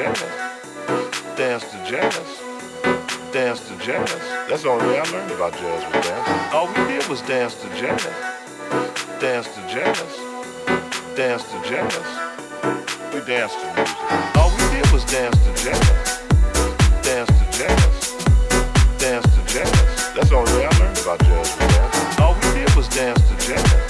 jazz. Dance to jazz. Dance to jazz. That's the only way I learned about jazz was dancing. All we did was dance to jazz. Dance to jazz. Dance to jazz. We danced to music. All we did was dance to jazz. Dance to jazz. Dance to jazz. That's the only way I learned about jazz was dancing. All we did was dance to jazz.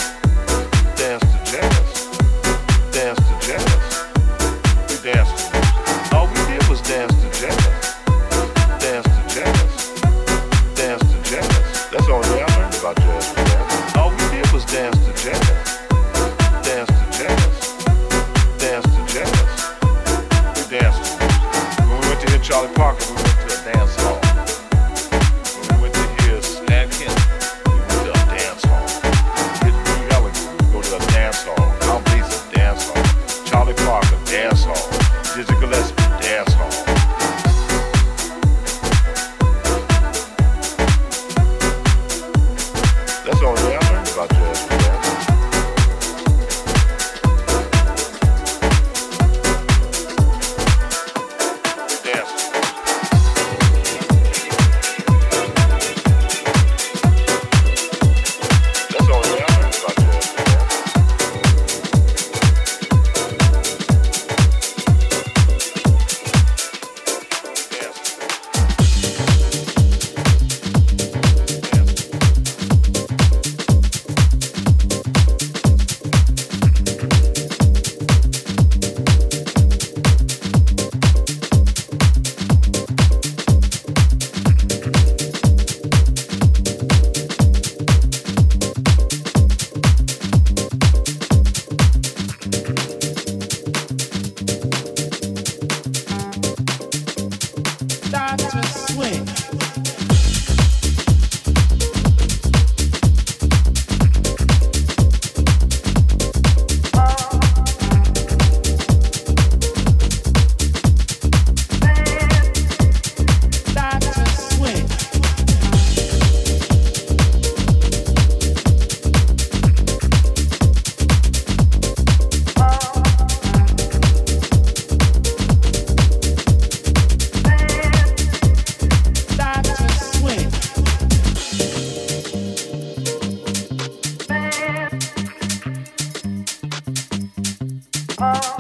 Oh.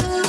blue.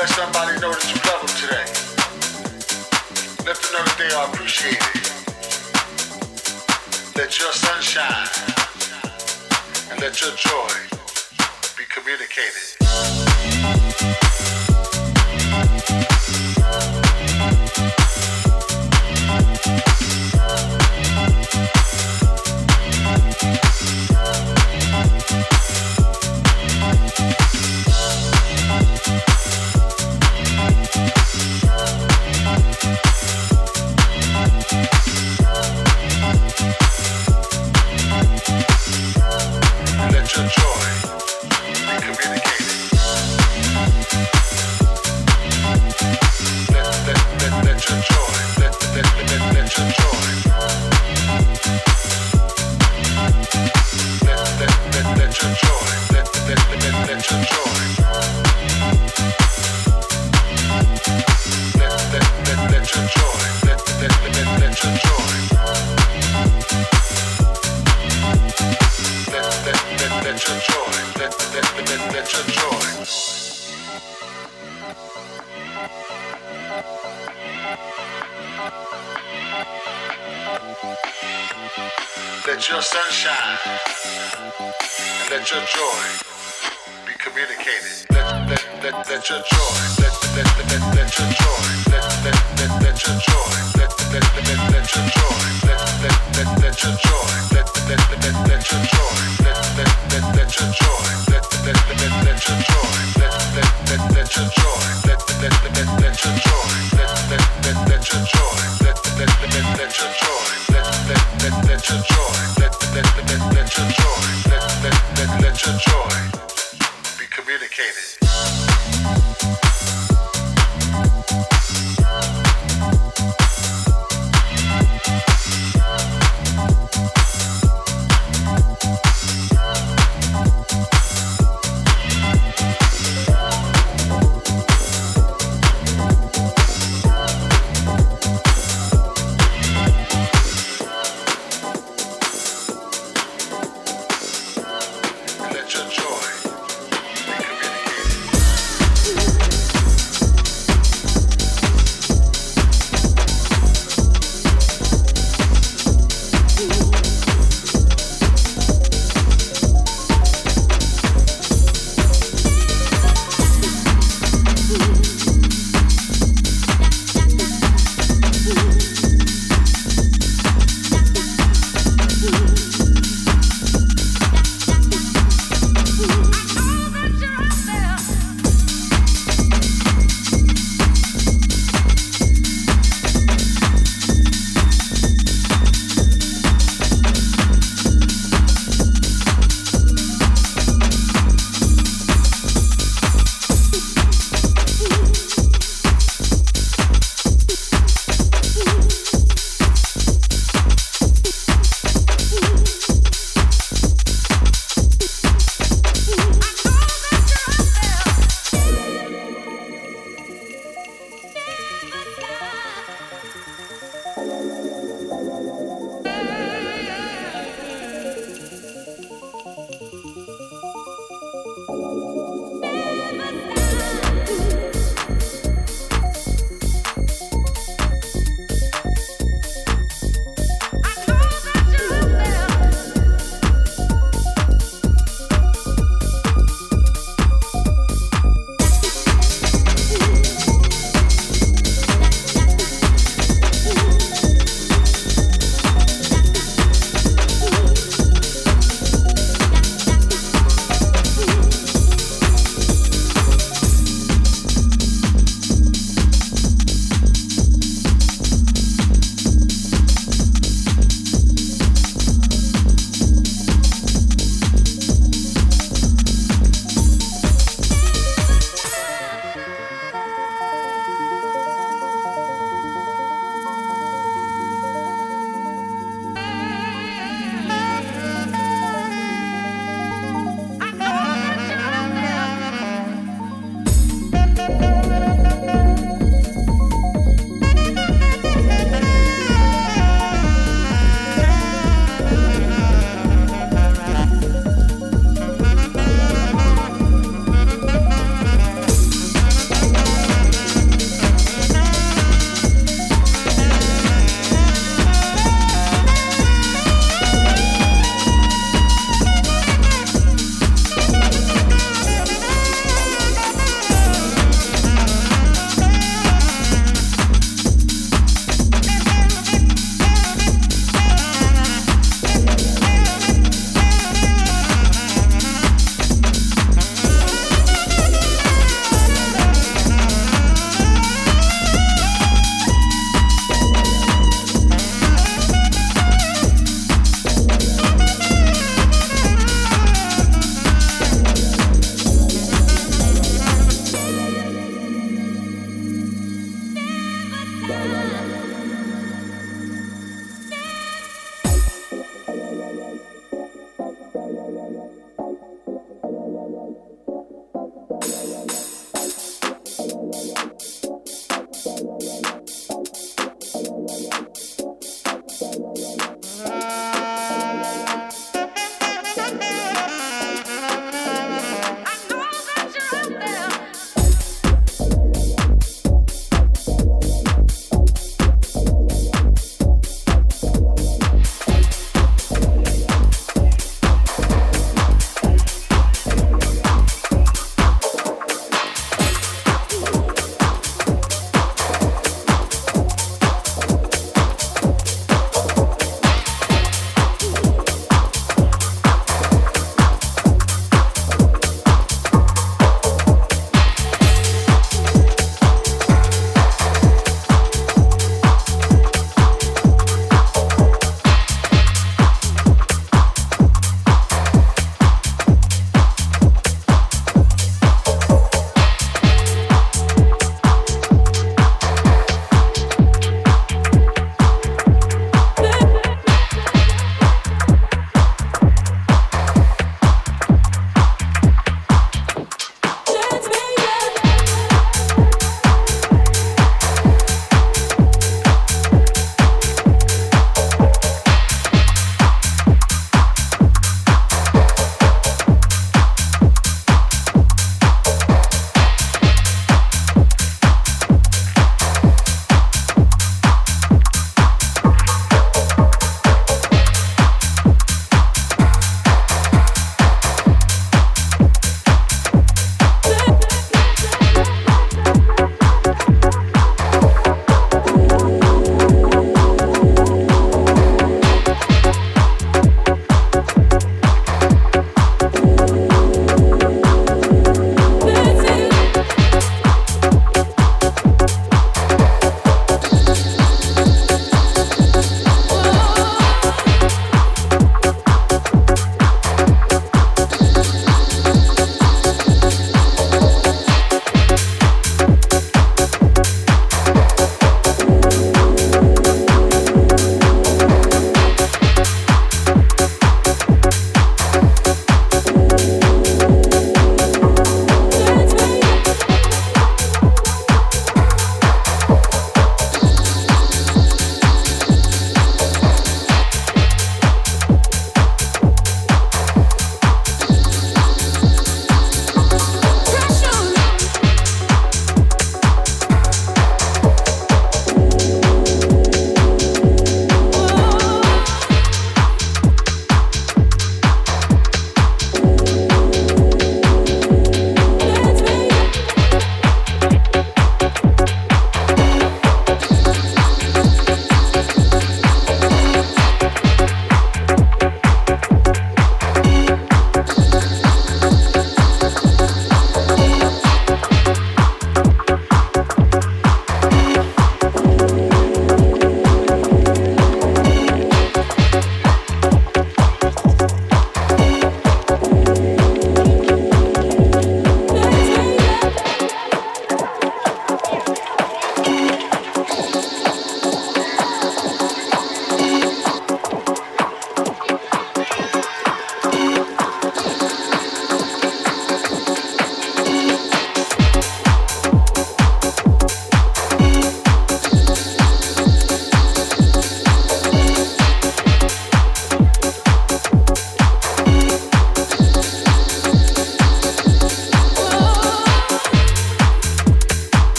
let somebody know that you love them today. Let them know that they are appreciated. Let your sunshine and let your joy be communicated.